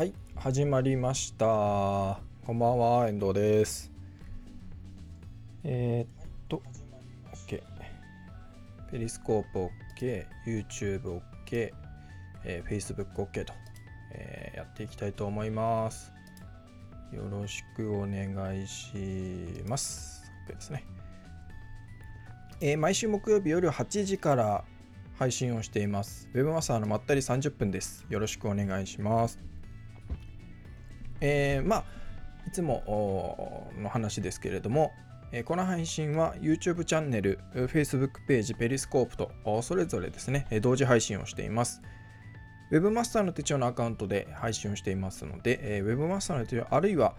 はい、始まりました。こんばんは、遠藤です。えー、っと、OK。ペリスコープ OK、YouTube OK、えー、Facebook OK と、えーやっていきたいと思います。よろしくお願いします。OK ですね。えー毎週木曜日夜8時から配信をしています。ウェブマスターのまったり30分です。よろしくお願いします。えーまあいつもの話ですけれども、えーこの配信は YouTube チャンネル、Facebook ページ、ペリスコープとおそれぞれですね、同時配信をしています。ウェブマスターの手帳のアカウントで配信をしていますので、えーウェブマスターの手帳あるいは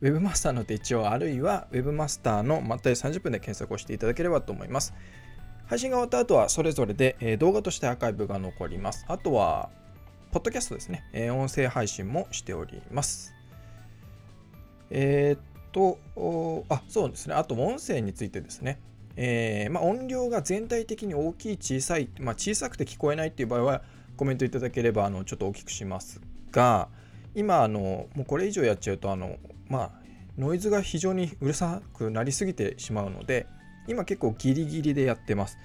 ウェブマスターの手帳あるいはウェブマスターのまったり30分で検索をしていただければと思います。配信が終わった後はそれぞれで、えー動画としてアーカイブが残ります。あとは、ポッドキャストですね、えー音声配信もしております。えーっと、あ、そうですね。あと、音声についてですね。えーまあ、音量が全体的に大きい、小さい、まあ、小さくて聞こえないっていう場合は、コメントいただければ、あのちょっと大きくしますが、今、あのもうこれ以上やっちゃうと、あのまあ、ノイズが非常にうるさくなりすぎてしまうので、今結構ギリギリでやってます。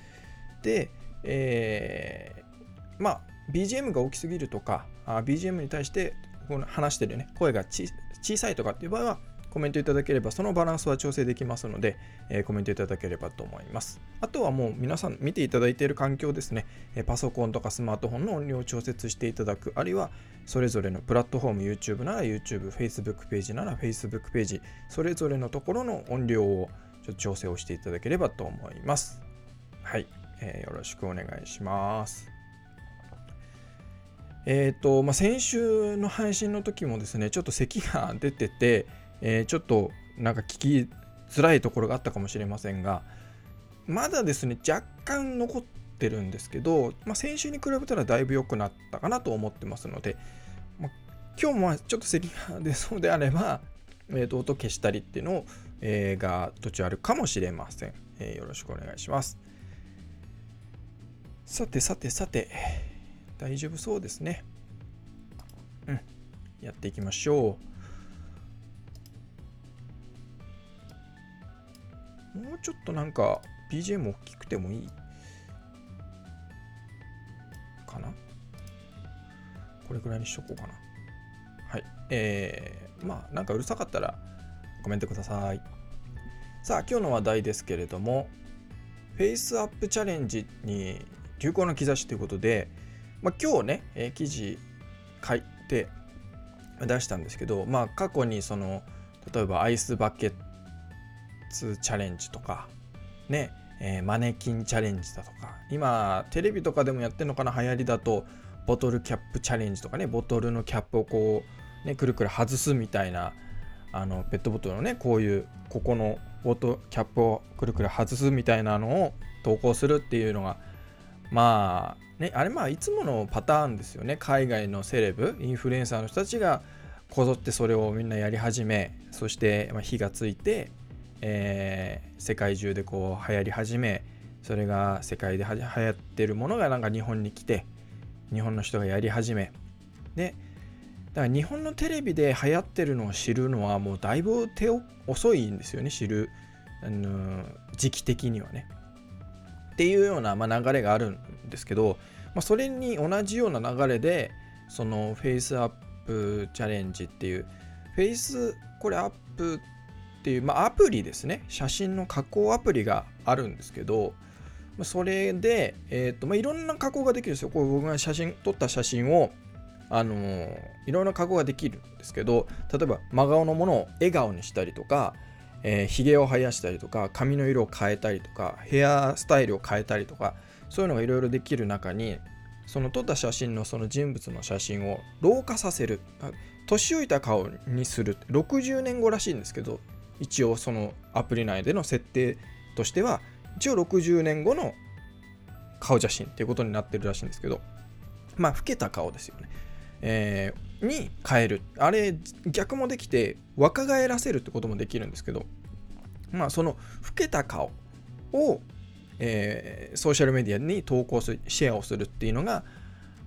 で、えーまあ、BGM が大きすぎるとか、BGM に対してこの話してるね、声がち小さいとかっていう場合は、コメントいただければ、そのバランスは調整できますので、えーコメントいただければと思います。あとはもう皆さん見ていただいている環境ですね、えパソコンとかスマートフォンの音量を調節していただく、あるいはそれぞれのプラットフォーム、YouTube なら YouTube、Facebook ページなら Facebook ページ、それぞれのところの音量をちょっと調整をしていただければと思います。はい、えーよろしくお願いします。えっ、と、まあ、先週の配信の時もですね、ちょっと咳が出てて、えーちょっとなんか聞きづらいところがあったかもしれませんが、まだですね、若干残ってるんですけど、まあ、先週に比べたらだいぶ良くなったかなと思ってますので、まあ今日もちょっと咳が出そうであれば、えーと音消したりっていうのを、えーが途中あるかもしれません、えーよろしくお願いします。さてさてさて、大丈夫そうですね。うん、やっていきましょう。もうちょっとなんか BGM 大きくてもいいかな？これぐらいにしとこうかな。はい。えー、まあなんかうるさかったらコメントください。さあ今日の話題ですけれども、フェイスアップチャレンジに流行の兆しということで、まあ、今日ね、えー記事書いて出したんですけど、まあ、過去にその例えばアイスバケツチャレンジとかね、えーマネキンチャレンジだとか今テレビとかでもやってるのかな流行りだとボトルキャップチャレンジとかねボトルのキャップをこうねくるくる外すみたいなあのペットボトルのねこういうここのボトキャップをくるくる外すみたいなのを投稿するっていうのがまあねあれまあいつものパターンですよね海外のセレブインフルエンサーの人たちがこぞってそれをみんなやり始めそして火がついて、えー世界中でこう流行り始めそれが世界で流行ってるものがなんか日本に来て日本の人がやり始めでだから日本のテレビで流行ってるのを知るのはもうだいぶ手遅いんですよね知る、あの時期的にはね。っていうような、まあ、流れがあるんですけど、まあ、それに同じような流れでそのフェイスアップチャレンジっていうフェイスこれアップっていう、まあ、アプリですね。写真の加工アプリがあるんですけどそれで、えーとまあ、いろんな加工ができるんですよ。こう僕が写真撮った写真をあのーいろんな加工ができるんですけど例えば真顔のものを笑顔にしたりとかえー、髭を生やしたりとか髪の色を変えたりとかヘアスタイルを変えたりとかそういうのがいろいろできる中にその撮った写真のその人物の写真を老化させる年老いた顔にする60年後らしいんですけど一応そのアプリ内での設定としては一応60年後の顔写真っていうことになってるらしいんですけどまあ老けた顔ですよね、えーに変える。あれ逆もできて若返らせるってこともできるんですけどまあその老けた顔を、えーソーシャルメディアに投稿するシェアをするっていうのが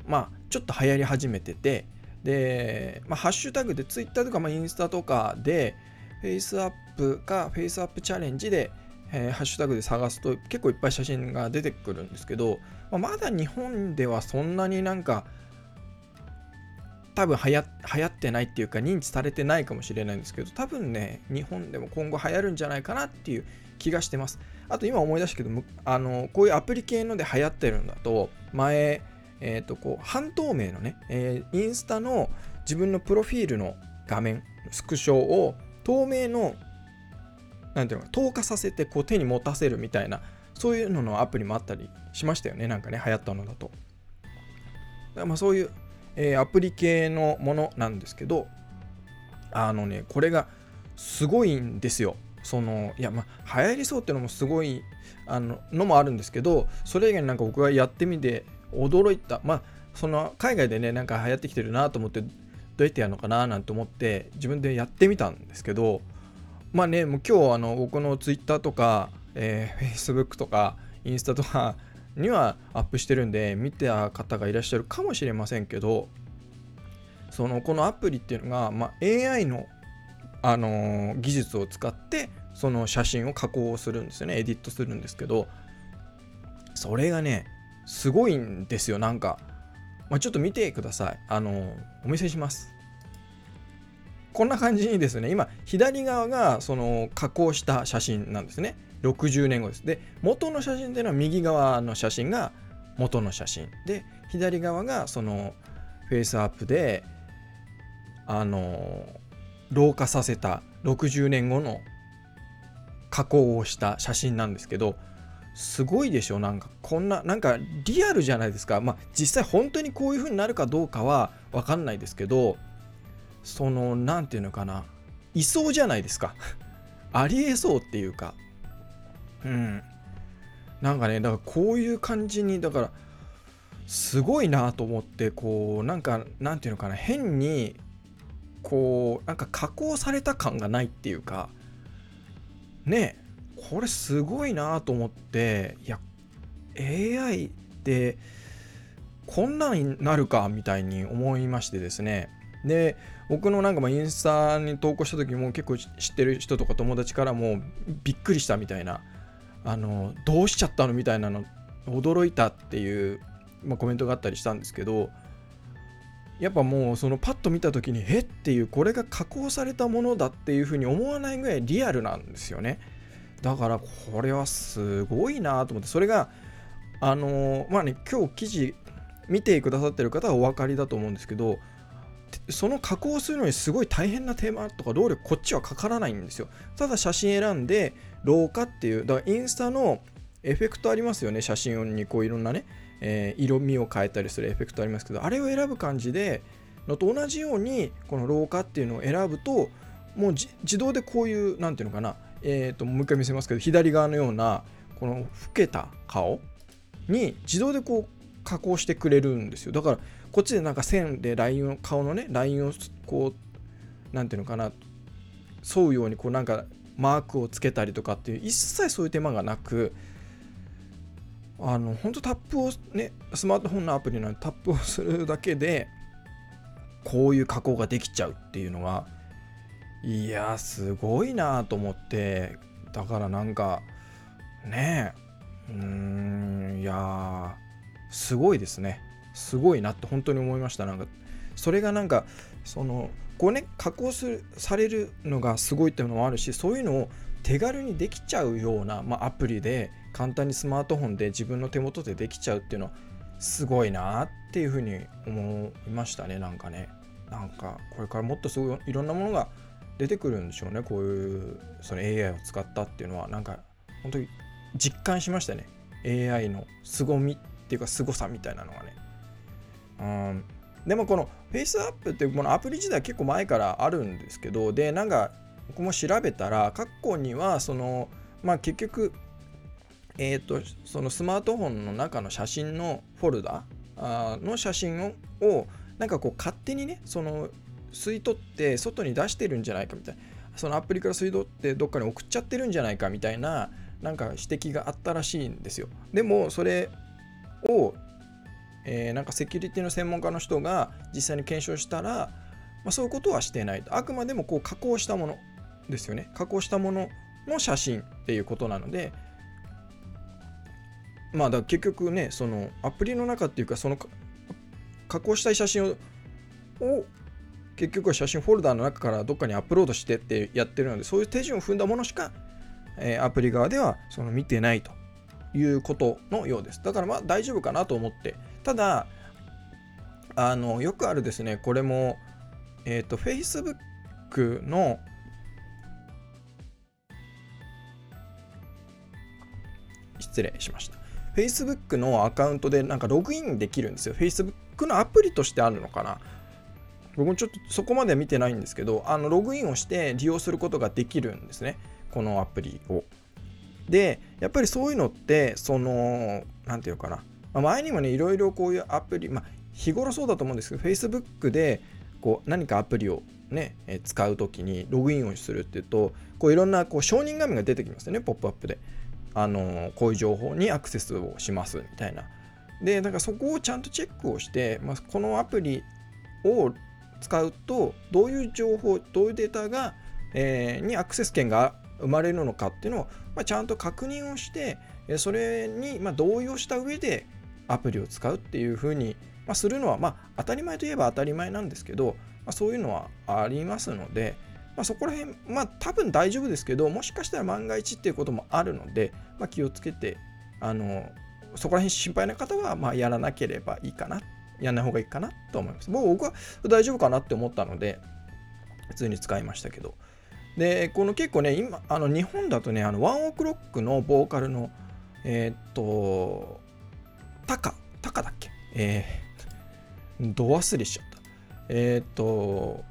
まあちょっと流行り始めててで、まあ、ハッシュタグでツイッターとか、まあ、インスタとかで FaceApp か FaceApp チャレンジで、えー、ハッシュタグで探すと結構いっぱい写真が出てくるんですけど、まあ、まだ日本ではそんなになんか多分流行流行ってないっていうか認知されてないかもしれないんですけど多分ね日本でも今後流行るんじゃないかなっていう気がしてます。あと今思い出したけどあのこういうアプリ系ので流行ってるんだと前えっ、ー、とこう半透明のね、えー、インスタの自分のプロフィールの画面スクショを透明のなんていうのか透過させてこう手に持たせるみたいなそういうののアプリもあったりしましたよねなんかね流行ったのだと。だからまあそういうえー、アプリ系のものなんですけどあのねこれがすごいんですよ。そのいやまあ流行りそうっていうのもすごいあののもあるんですけどそれ以外になんか僕がやってみて驚いた。まあその海外でねなんか流行ってきてるなと思ってどうやってやるのかななんて思って自分でやってみたんですけどまあねもう今日あの僕の Twitter とか、えー、Facebook とかインスタとかにはアップしてるんで見た方がいらっしゃるかもしれませんけどそのこのアプリっていうのが、まあ、AI の、あのー、技術を使ってその写真を加工するんですよね。エディットするんですけどそれがねすごいんですよ。なんか、まあ、ちょっと見てください。あのー、お見せします。こんな感じにですね。今左側がその加工した写真なんですね。60年後です。で、元の写真っていうのは右側の写真が元の写真。で、左側がそのフェイスアップで、あの、老化させた60年後の加工をした写真なんですけど、すごいでしょ？なんかこんな、なんかリアルじゃないですか。まあ実際本当にこういう風になるかどうかはわかんないですけど、その、何て言うのかな、いそうじゃないですか。ありえそうっていうか、うん。なんかね、だからこういう感じに、だから、すごいなと思って、こう、なんか、なんていうのかな、変に、こう、なんか加工された感がないっていうか、ねこれすごいなと思って、いや、AI ってこんなになるかみたいに思いましてですね。で、僕のなんかまインスタに投稿した時も結構知ってる人とか友達からもびっくりしたみたいなあのどうしちゃったの？みたいなの。驚いたっていう、まあ、コメントがあったりしたんですけどやっぱもうそのパッと見た時にえっていうこれが加工されたものだっていうふうに思わないぐらいリアルなんですよね。だからこれはすごいなと思ってそれがあのまあね今日記事見てくださってる方はお分かりだと思うんですけどその加工するのにすごい大変な手間とか労力こっちはかからないんですよ。ただ写真選んで老化っていうだからインスタのエフェクトありますよね写真にこういろんなね、えー、色味を変えたりするエフェクトありますけどあれを選ぶ感じでのと同じようにこの老化っていうのを選ぶともう自動でこういう何ていうのかなえっ、ー、ともう一回見せますけど左側のようなこの老けた顔に自動でこう加工してくれるんですよ。だからこっちでなんか線でラインを顔のねラインをこう何ていうのかな沿うようにこうなんかマークをつけたりとかっていう一切そういう手間がなくあの本当タップをねスマートフォンのアプリのタップをするだけでこういう加工ができちゃうっていうのがいやすごいなと思ってだからなんかねえうーんいやすごいですね。すごいなって本当に思いました。なんかそれがなんかそのこうね加工するされるのがすごいっていうのもあるしそういうのを手軽にできちゃうような、まあ、アプリで簡単にスマートフォンで自分の手元でできちゃうっていうのはすごいなっていうふうに思いましたねなんかね。なんかこれからもっとすごいいろんなものが出てくるんでしょうねこういうその AI を使ったっていうのは。なんか本当に実感しましたね。AI の凄みっていうか凄さみたいなのがね。うん。でもこのフェイスアップってこのアプリ自体結構前からあるんですけどでなんか僕も調べたら過去にはそのまあ結局えっ、とそのスマートフォンの中の写真のフォルダの写真をなんかこう勝手にねその吸い取って外に出してるんじゃないかみたいなそのアプリから吸い取ってどっかに送っちゃってるんじゃないかみたいななんか指摘があったらしいんですよ。でもそれをえー、なんかセキュリティの専門家の人が実際に検証したら、まあ、そういうことはしてない。とあくまでもこう加工したものですよね。加工したものの写真っていうことなのでまあだ結局ねそのアプリの中っていうかその加工したい写真をを結局は写真フォルダーの中からどっかにアップロードしてってやってるのでそういう手順を踏んだものしか、えー、アプリ側ではその見てないということのようです。だからまあ大丈夫かなと思ってただあのよくあるですねこれもえっ、ー、と Facebook の失礼しました Facebook のアカウントでなんかログインできるんですよ Facebook のアプリとしてあるのかな僕もちょっとそこまで見てないんですけど、あのログインをして利用することができるんですね。このアプリを。で、やっぱりそういうのって、その、なんていうかな。まあ、前にもね、いろいろこういうアプリ、まあ、日頃そうだと思うんですけど、Facebook でこう何かアプリをね、え使うときにログインをするっていうと、こういろんなこう承認画面が出てきますよね、ポップアップで。あのこういう情報にアクセスをしますみたいな。で、だからそこをちゃんとチェックをして、まあ、このアプリを使うとどういう情報どういうデータが、えー、にアクセス権が生まれるのかっていうのを、まあ、ちゃんと確認をしてそれにま同意をした上でアプリを使うっていうふうに、まするのは、まあ、当たり前といえば当たり前なんですけど、まあ、そういうのはありますので、まあ、そこら辺、まあ、多分大丈夫ですけどもしかしたら万が一っていうこともあるので、まあ、気をつけてあのそこら辺心配な方は、まあ、やらなければいいかなやんない方がいいかなと思います。僕は大丈夫かなって思ったので、普通に使いましたけど。で、この結構ね、今、あの日本だとね、あのワンオクロックのボーカルの、えー、っと、タカ、タカだっけ？えー、ど忘れしちゃった。えー、と、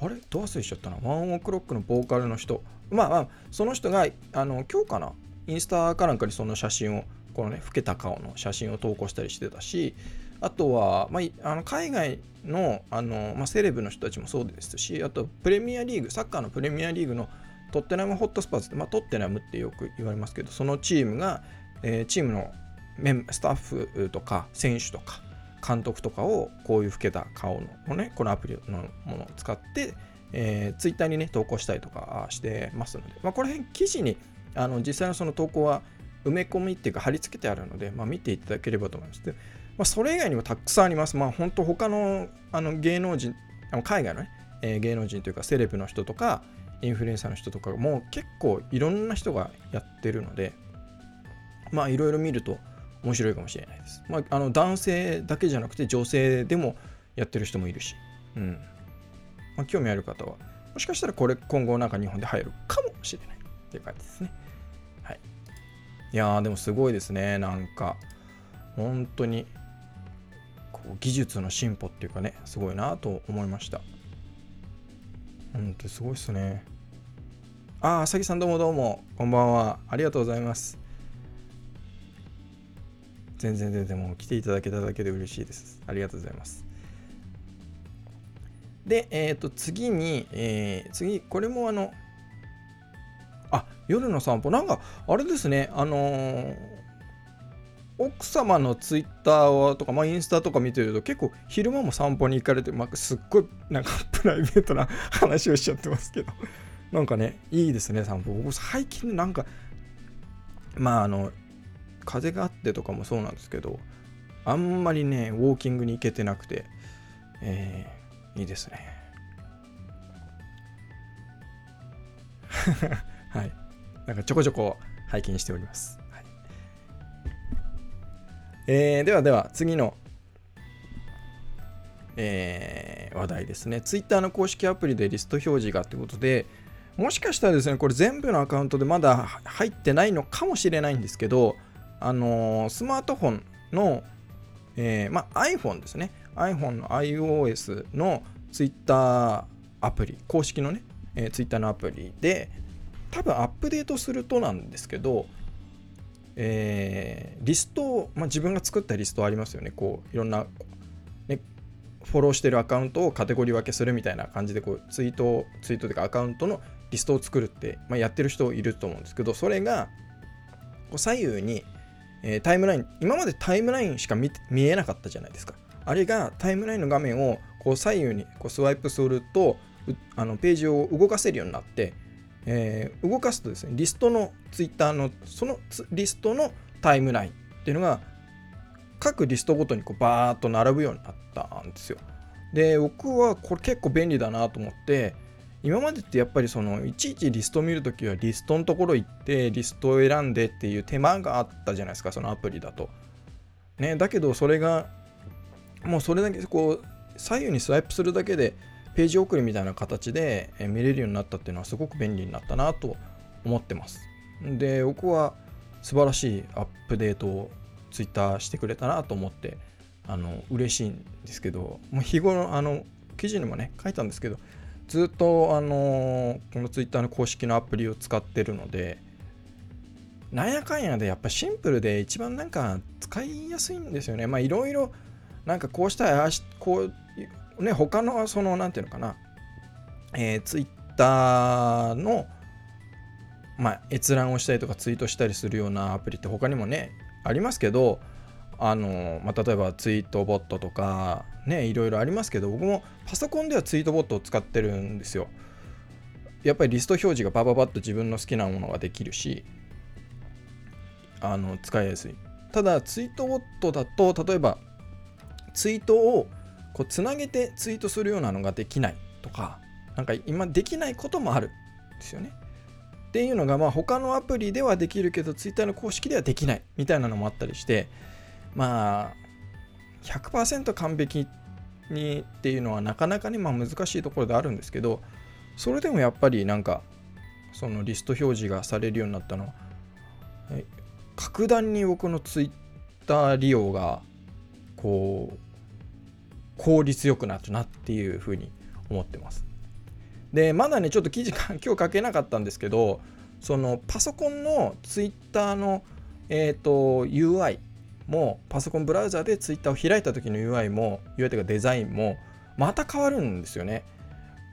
あれ？ど忘れしちゃったな。ワンオクロックのボーカルの人。まあまあ、その人が、あの、今日かな？インスタかなんかにその写真をこのね老けた顔の写真を投稿したりしてたしあとは、まあ、あの海外のあの、まあ、セレブの人たちもそうですしあとプレミアリーグサッカーのプレミアリーグのトッテナムホットスパーズって、まあ、トッテナムってよく言われますけどそのチームが、えー、チームのメンスタッフとか選手とか監督とかをこういう老けた顔のねこのアプリのものを使って、えー、ツイッターにね投稿したりとかしてますので、まあ、この辺記事にあの実際のその投稿は埋め込みっていうか貼り付けてあるので、まあ、見ていただければと思います。でまあ、それ以外にもたくさんあります。まあ、本当他のあの芸能人、あの海外のね、えー、芸能人というかセレブの人とか、インフルエンサーの人とかも結構いろんな人がやってるので、まあいろいろ見ると面白いかもしれないです。まあ、あの男性だけじゃなくて女性でもやってる人もいるし、うん。まあ、興味ある方は、もしかしたらこれ今後なんか日本で入るかもしれないっていう感じですね。はい。いやーでもすごいですねなんか本当にこう技術の進歩っていうかねすごいなと思いました本当にすごいっすねああさぎさんどうもどうもこんばんはありがとうございます全然全然もう来ていただけただけで嬉しいですありがとうございますで、えっ、ー、と次に、えー、次これもあのあ夜の散歩なんかあれですねあのー、奥様のツイッターとか、まあ、インスタとか見てると結構昼間も散歩に行かれて、まあ、すっごいなんかプライベートな話をしちゃってますけどなんかねいいですね散歩僕最近なんかまああの風があってとかもそうなんですけどあんまりねウォーキングに行けてなくてえー、いいですね はい。なんかちょこちょこ拝見しております。はい、えー、ではでは次の、えー、話題ですね。Twitter の公式アプリでリスト表示がということで、もしかしたらですね、これ全部のアカウントでまだ入ってないのかもしれないんですけど、あのー、スマートフォンの、えー、ま、iPhone ですね。iPhone の iOS の Twitter アプリ、公式のね、えー、Twitter のアプリで、多分アップデートするとなんですけど、えー、リストを、ま、自分が作ったリストありますよね。こういろんな、ね、フォローしてるアカウントをカテゴリー分けするみたいな感じでこうツイートツイートというかアカウントのリストを作るって、まあ、やってる人いると思うんですけどそれがこう左右に、えー、タイムライン今までタイムラインしか見えなかったじゃないですか。あれがタイムラインの画面をこう左右にこうスワイプするとあのページを動かせるようになって、えー、動かすとですねリストのツイッターのそのリストのタイムラインっていうのが各リストごとにこうバーッと並ぶようになったんですよ。で僕はこれ結構便利だなと思って今までってやっぱりそのいちいちリスト見るときはリストのところ行ってリストを選んでっていう手間があったじゃないですかそのアプリだと。ね、だけどそれがもうそれだけこう左右にスワイプするだけでページ送りみたいな形で見れるようになったっていうのはすごく便利になったなと思ってます。で僕は素晴らしいアップデートを Twitter してくれたなと思ってあの嬉しいんですけどもう日頃あの記事にもね書いたんですけどずっとあのこの Twitter の公式のアプリを使ってるのでなんやかんやでやっぱシンプルで一番なんか使いやすいんですよね。まあいろいろなんかこうしたらこうね他のそのなんていうのかな。えー、Twitter のまあ閲覧をしたりとかツイートしたりするようなアプリって他にもねありますけどあの、まあ、例えばツイートボットとかねいろいろありますけど僕もパソコンではツイートボットを使ってるんですよ。やっぱりリスト表示がバババッと自分の好きなものができるしあの使いやすい。ただツイートボットだと例えばツイートをこうつなげてツイートするようなのができないとかなんか今できないこともあるんですよね。っていうのがまあ他のアプリではできるけど Twitter の公式ではできないみたいなのもあったりしてまあ100%完璧にっていうのはなかなかにまあ難しいところであるんですけどそれでもやっぱりなんかそのリスト表示がされるようになったのは格段に僕の Twitter 利用がこう効率よくなったなっていうふうに思ってます。でまだねちょっと記事今日書けなかったんですけどそのパソコンの Twitter の、えーと、UI もパソコンブラウザで Twitter を開いた時の UI も UI というかデザインもまた変わるんですよね。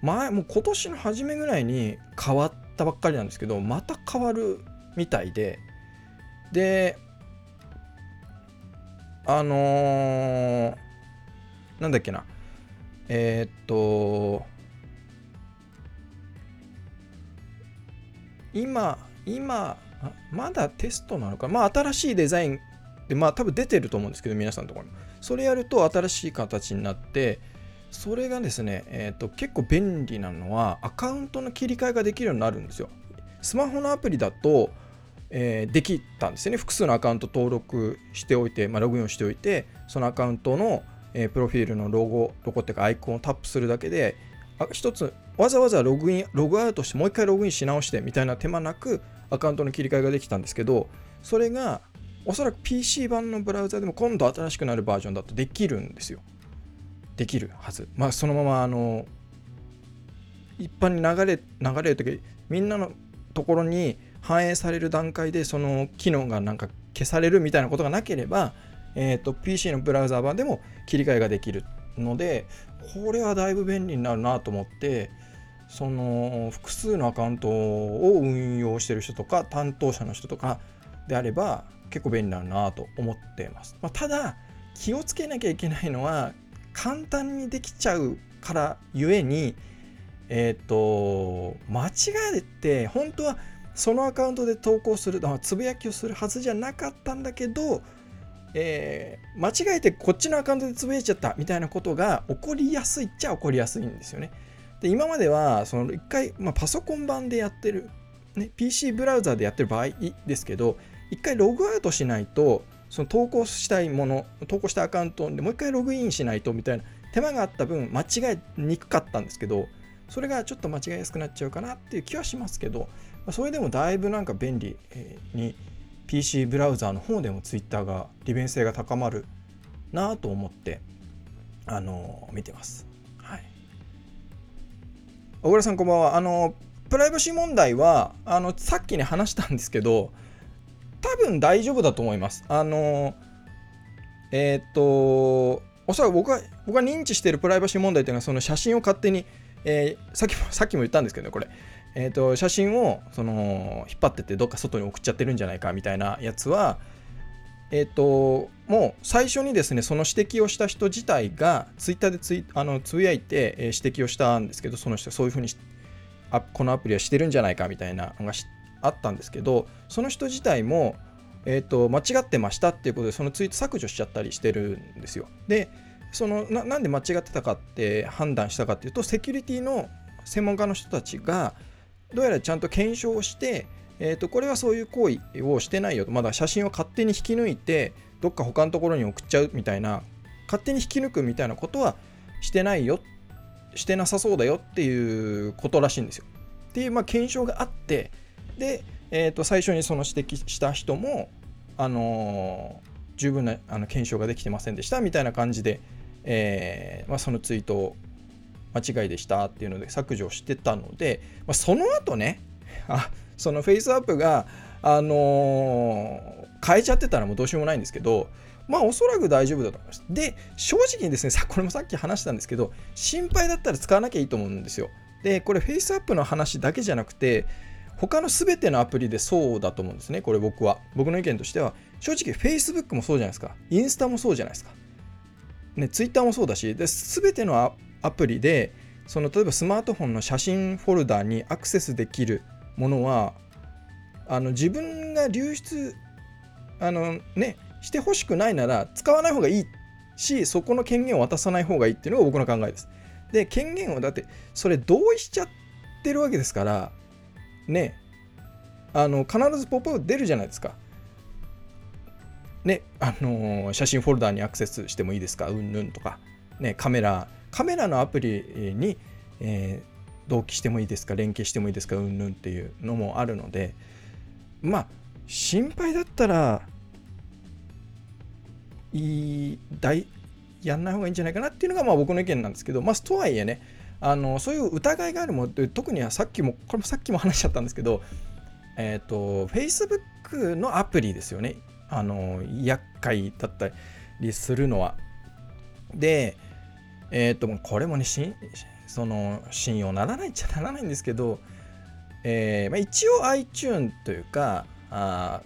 前もう今年の初めぐらいに変わったばっかりなんですけどまた変わるみたいで。であのー、なんだっけな。えー、っと今今まだテストなのか。まあ新しいデザインでまあ多分出てると思うんですけど皆さんのところに。それやると新しい形になってそれがですね、えーと、結構便利なのはアカウントの切り替えができるようになるんですよ。スマホのアプリだと、えー、できたんですよね。複数のアカウント登録しておいて、まあ、ログインをしておいてそのアカウントの、えー、プロフィールのロゴロゴっていうかアイコンをタップするだけで一つわざわざログインログアウトしてもう一回ログインし直してみたいな手間なくアカウントの切り替えができたんですけどそれがおそらく PC 版のブラウザでも今度新しくなるバージョンだとできるんですよ。できるはず。まあそのままあの一般に流れ流れる時みんなのところに反映される段階でその機能がなんか消されるみたいなことがなければ、えー、と PC のブラウザ版でも切り替えができるのでこれはだいぶ便利になるなと思ってその複数のアカウントを運用してる人とか担当者の人とかであれば結構便利だなと思っています、まあ、ただ気をつけなきゃいけないのは簡単にできちゃうからゆえにえっ、ー、と間違えて本当はそのアカウントで投稿するつぶやきをするはずじゃなかったんだけどえー、間違えてこっちのアカウントでつぶやいちゃったみたいなことが起こりやすいっちゃ起こりやすいんですよね。で今まではその一回、まあ、パソコン版でやってる、ね、PC ブラウザでやってる場合ですけど一回ログアウトしないとその投稿したいもの投稿したアカウントでもう一回ログインしないとみたいな手間があった分間違えにくかったんですけどそれがちょっと間違えやすくなっちゃうかなっていう気はしますけど、それでもだいぶなんか便利に PC ブラウザーの方でも Twitter が利便性が高まるなと思ってあの見てます。はい。小倉さんこんばんは。あのプライバシー問題はあのさっきに話したんですけど多分大丈夫だと思います。あのえっ、とおそらく僕が僕が認知しているプライバシー問題というのはその写真を勝手に、えー、さっきもさっきも言ったんですけど、これえーと、写真をその引っ張ってってどっか外に送っちゃってるんじゃないかみたいなやつは、えっ、と、もう最初にですね、その指摘をした人自体が、ツイッターでツイあのつぶやいて、え、指摘をしたんですけど、その人、そういうふうにあ、このアプリはしてるんじゃないかみたいなのが知ってあったんですけど、その人自体も、えーと、間違ってましたっていうことで、そのツイート削除しちゃったりしてるんですよ。で、そのななんで間違ってたかって判断したかっていうと、セキュリティの専門家の人たちが、どうやらちゃんと検証して、えー、とこれはそういう行為をしてないよと、まだ写真を勝手に引き抜いて、どっか他のところに送っちゃうみたいな、勝手に引き抜くみたいなことはしてないよ、してなさそうだよっていうことらしいんですよ。っていう、まあ、検証があって、で、えー、と最初にその指摘した人も、あのー、十分なあの検証ができてませんでしたみたいな感じで、えーまあ、そのツイートを間違いでしたっていうので削除してたので、まあ、その後ねあそのフェイスアップが、あのー、変えちゃってたらもうどうしようもないんですけどまあおそらく大丈夫だと思います。で正直にですねさこれもさっき話したんですけど心配だったら使わなきゃいいと思うんですよ。でこれフェイスアップの話だけじゃなくて他の全てのアプリでそうだと思うんですね。これ僕は。僕の意見としては。正直 Facebook もそうじゃないですか。インスタもそうじゃないですか。ね Twitter もそうだし。で全てのアプリでその例えばスマートフォンの写真フォルダにアクセスできるものはあの自分が流出あのねしてほしくないなら使わない方がいいしそこの権限を渡さない方がいいっていうのが僕の考えです。で権限をだってそれ同意しちゃってるわけですからねあの必ずポップアップ出るじゃないですか。ねあの写真フォルダにアクセスしてもいいですか？うんぬんとか。ねカメラカメラのアプリに、えー、同期してもいいですか？連携してもいいですか？うんぬんっていうのもあるので。まあ心配だったらいい大やんない方がいいんじゃないかなっていうのがまあ僕の意見なんですけど。まあとはいえねあのそういう疑いがあるものって特にはさっきもこれもさっきも話しちゃったんですけどえっ、ー、と Facebook のアプリですよね。あの厄介だったりするのは。でえっ、ー、とこれもねその信用ならないっちゃならないんですけど、えーまあ、一応 iTune というかあ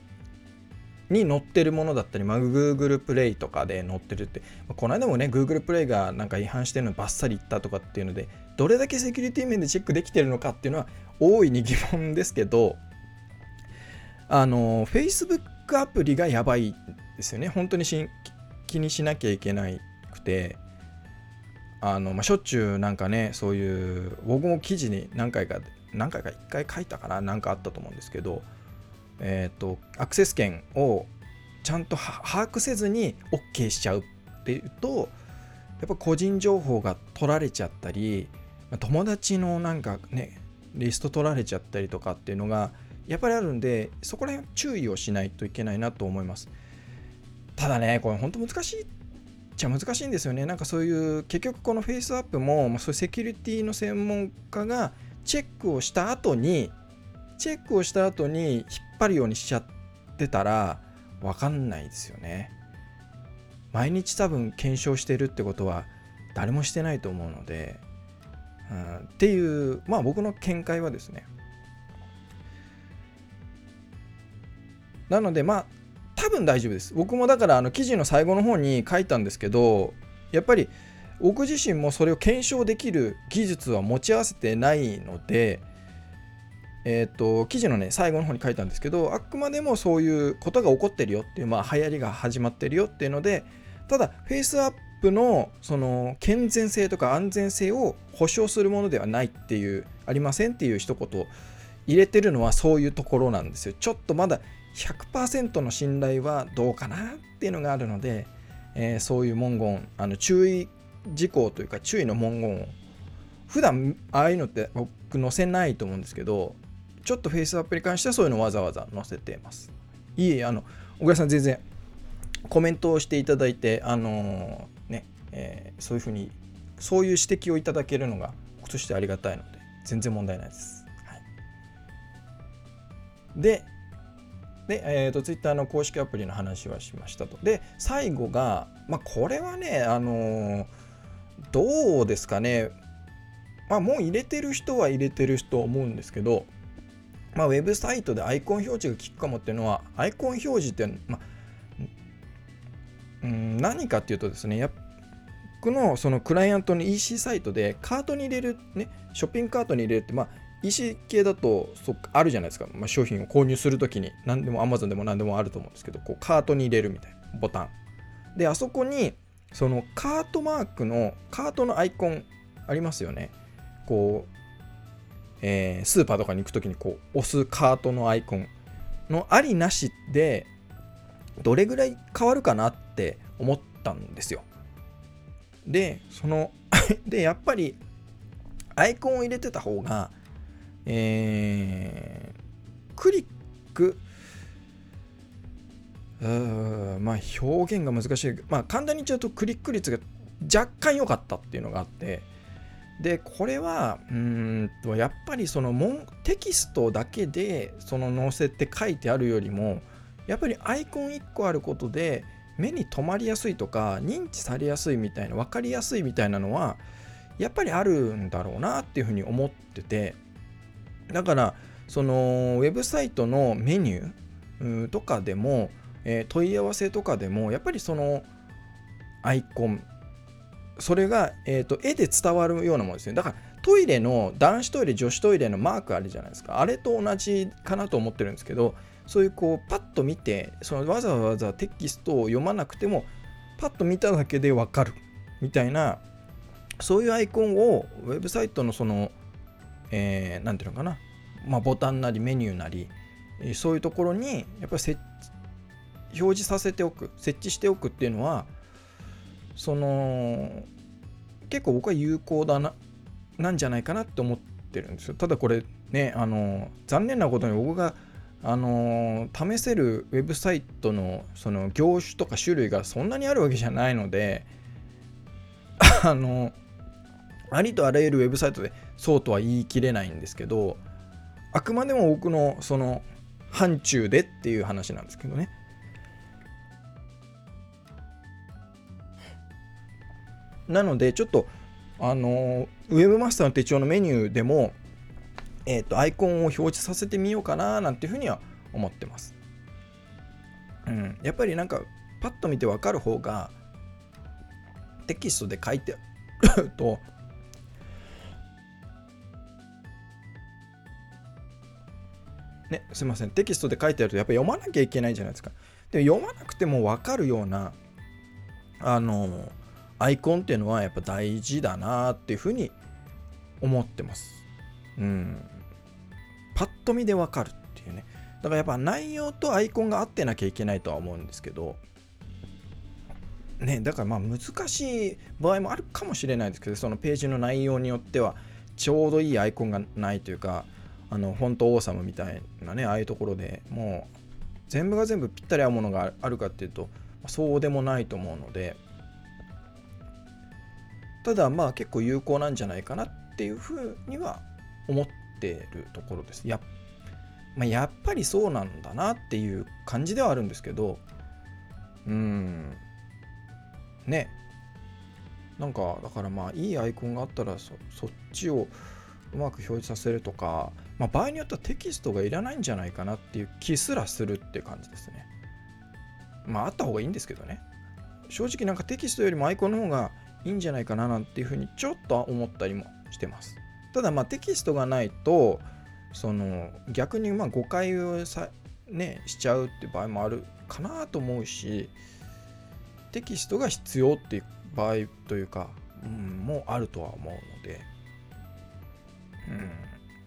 に載ってるものだったり、まあ、Google プレイとかで載ってるって、まあ、この間もね Google プレイがなんか違反してるのバッサリ言ったとかっていうのでどれだけセキュリティ面でチェックできてるのかっていうのは大いに疑問ですけどあの Facebook アプリがやばいですよね。本当にし気にしなきゃいけなくて。あの、まあ、しょっちゅうなんかねそういう僕も記事に何回か何回か1回書いたかな何かあったと思うんですけどえっ、ー、とアクセス権をちゃんと把握せずに OK しちゃうっていうとやっぱ個人情報が取られちゃったり友達のなんかねリスト取られちゃったりとかっていうのがやっぱりあるんでそこら辺注意をしないといけないなと思いますただねこれ本当難しいっちゃ難しいんですよね。なんかそういう結局このフェイスアップも、まあ、そういうセキュリティの専門家がチェックをした後にチェックをした後に引っ張るようにしちゃってたら分かんないですよね。毎日多分検証してるってことは誰もしてないと思うので、うん、っていうまあ僕の見解はですねなのでまあ多分大丈夫です。僕もだからあの記事の最後の方に書いたんですけど、やっぱり僕自身もそれを検証できる技術は持ち合わせてないので、えっ、ー、と、記事のね、最後の方に書いたんですけど、あくまでもそういうことが起こってるよっていう、まあ、流行りが始まってるよっていうので、ただ、 FaceApp のその健全性とか安全性を保証するものではないっていう、ありませんっていう一言入れてるのはそういうところなんですよ。ちょっとまだ100%の信頼はどうかなっていうのがあるので、えー、そういう文言あの注意事項というか注意の文言を普段ああいうのって僕載せないと思うんですけどちょっと FaceApp に関してはそういうのわざわざ載せていますいえあの小倉さん全然コメントをしていただいてあの、えー、そういうふうにそういう指摘をいただけるのが僕としてありがたいので全然問題ないです、はい、でで、えーと、Twitter の公式アプリの話はしましたと。で、最後が、まあ、これはね、あのー、どうですかね、まあ、もう入れてる人は入れてる人思うんですけど、まあ、ウェブサイトでアイコン表示が効くかもっていうのは、アイコン表示って、まあ、うん何かっていうとですねや僕のそのクライアントの EC サイトでカートに入れるねショッピングカートに入れるってまあ EC 系だとそあるじゃないですか、まあ、商品を購入するときに何でも Amazon でも何でもあると思うんですけどこうカートに入れるみたいなボタン。であそこにそのカートマークのカートのアイコンありますよね。こう、えー、スーパーとかに行くときにこう押すカートのアイコンのありなしでどれぐらい変わるかなって思ったんですよ。でその でやっぱりアイコンを入れてた方がえー、クリックうまあ表現が難しい。まあ簡単に言っちゃうとクリック率が若干良かったっていうのがあって。でこれはうんとやっぱりそのテキストだけでその載せて書いてあるよりもやっぱりアイコン1個あることで目に留まりやすいとか認知されやすいみたいな分かりやすいみたいなのはやっぱりあるんだろうなっていうふうに思ってて。だからそのウェブサイトのメニューとかでも、えー、問い合わせとかでもやっぱりそのアイコンそれが、えーと、絵で伝わるようなものですね。だからトイレの男子トイレ女子トイレのマークあるじゃないですか。あれと同じかなと思ってるんですけどそういうこうパッと見てそのわざわざテキストを読まなくてもパッと見ただけでわかるみたいなそういうアイコンをウェブサイトのそのえー、ていうのかな、まあ、ボタンなりメニューなり、そういうところにやっぱり設表示させておく設置しておくっていうのはその結構僕は有効だななんじゃないかなって思ってるんですよ。ただこれねあの残念なことに僕があの試せるウェブサイトのその業種とか種類がそんなにあるわけじゃないので あのありとあらゆるウェブサイトでそうとは言い切れないんですけどあくまでも僕のその範疇でっていう話なんですけどね。なのでちょっとあのウェブマスターの手帳のメニューでもえ、ー、とアイコンを表示させてみようかななんていうふうには思ってますうんやっぱりなんかパッと見てわかる方がテキストで書いてる とね、すいません、テキストで書いてあるとやっぱ読まなきゃいけないじゃないですか。で読まなくても分かるような、あの、アイコンっていうのはやっぱ大事だなっていうふうに思ってます。うん。と見で分かるっていうね。だからやっぱ内容とアイコンが合ってなきゃいけないとは思うんですけど、ね、だからまあ難しい場合もあるかもしれないですけど、そのページの内容によってはちょうどいいアイコンがないというか、あのフォント王様みたいなねああいうところでもう全部が全部ぴったり合うものがあるかっていうとそうでもないと思うので。ただまあ結構有効なんじゃないかなっていうふうには思ってるところです。や,、まあ、やっぱりそうなんだなっていう感じではあるんですけどうんねなんかだからまあいいアイコンがあったらそっちをうまく表示させるとかまあ、場合によってはテキストがいらないんじゃないかなっていう気すらするって感じですね。まああった方がいいんですけどね。正直なんかテキストよりもアイコンの方がいいんじゃないかななんていうふうにちょっと思ったりもしてます。ただまあテキストがないとその逆にまあ誤解をさ、ね、しちゃうって場合もあるかなと思うしテキストが必要っていう場合というか、うん、もあるとは思うので、うん、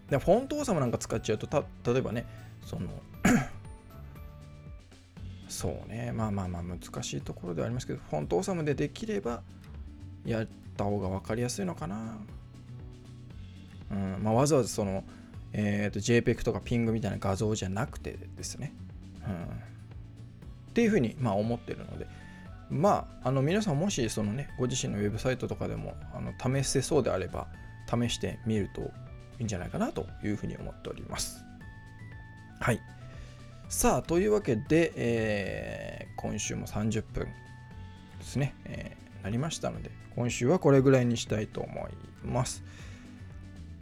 でフォント王様なんか使っちゃうとた例えばねその そうねまあまあまあ難しいところではありますけどフォント王様でできればやった方が分かりやすいのかな、うんまあ、わざわざその、えーと、JPEG とか PING みたいな画像じゃなくてですね、うん、っていうふうに、まあ、思ってるのでまあ、あの皆さんもしそのねご自身のウェブサイトとかでもあの試せそうであれば試してみるといいんじゃないかなというふうに思っております。はい。さあ、というわけで、えー、今週も30分ですね、えー、なりましたので、今週はこれぐらいにしたいと思います。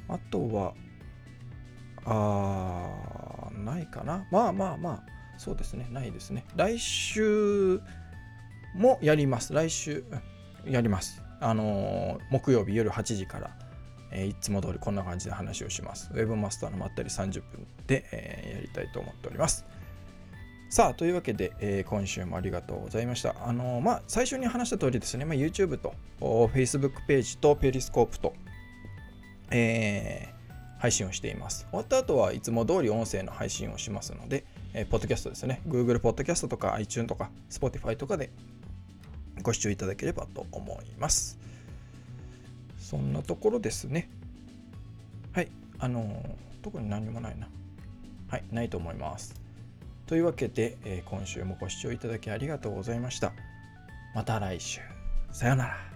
あとは、あーないかな。まあまあまあ、そうですね、ないですね。来週もやります。来週、やります。あのー、木曜日夜8時から、えー、いつも通りこんな感じで話をします。ウェブマスターのまったり30分で、えー、やりたいと思っております。さあ、というわけで、え、今週もありがとうございました。あのまあ、最初に話した通りですね、まあ、YouTube と Facebook ページとペリスコープと、えー、配信をしています。終わった後はいつも通り音声の配信をしますので、えー、ポッドキャストですね、Google ポッドキャストとか iTunes とか Spotify とかでご視聴いただければと思います。そんなところですね。はい、あのー、特に何もないな。はい、ないと思います。というわけで、えー、今週もご視聴いただきありがとうございました。また来週。さよなら。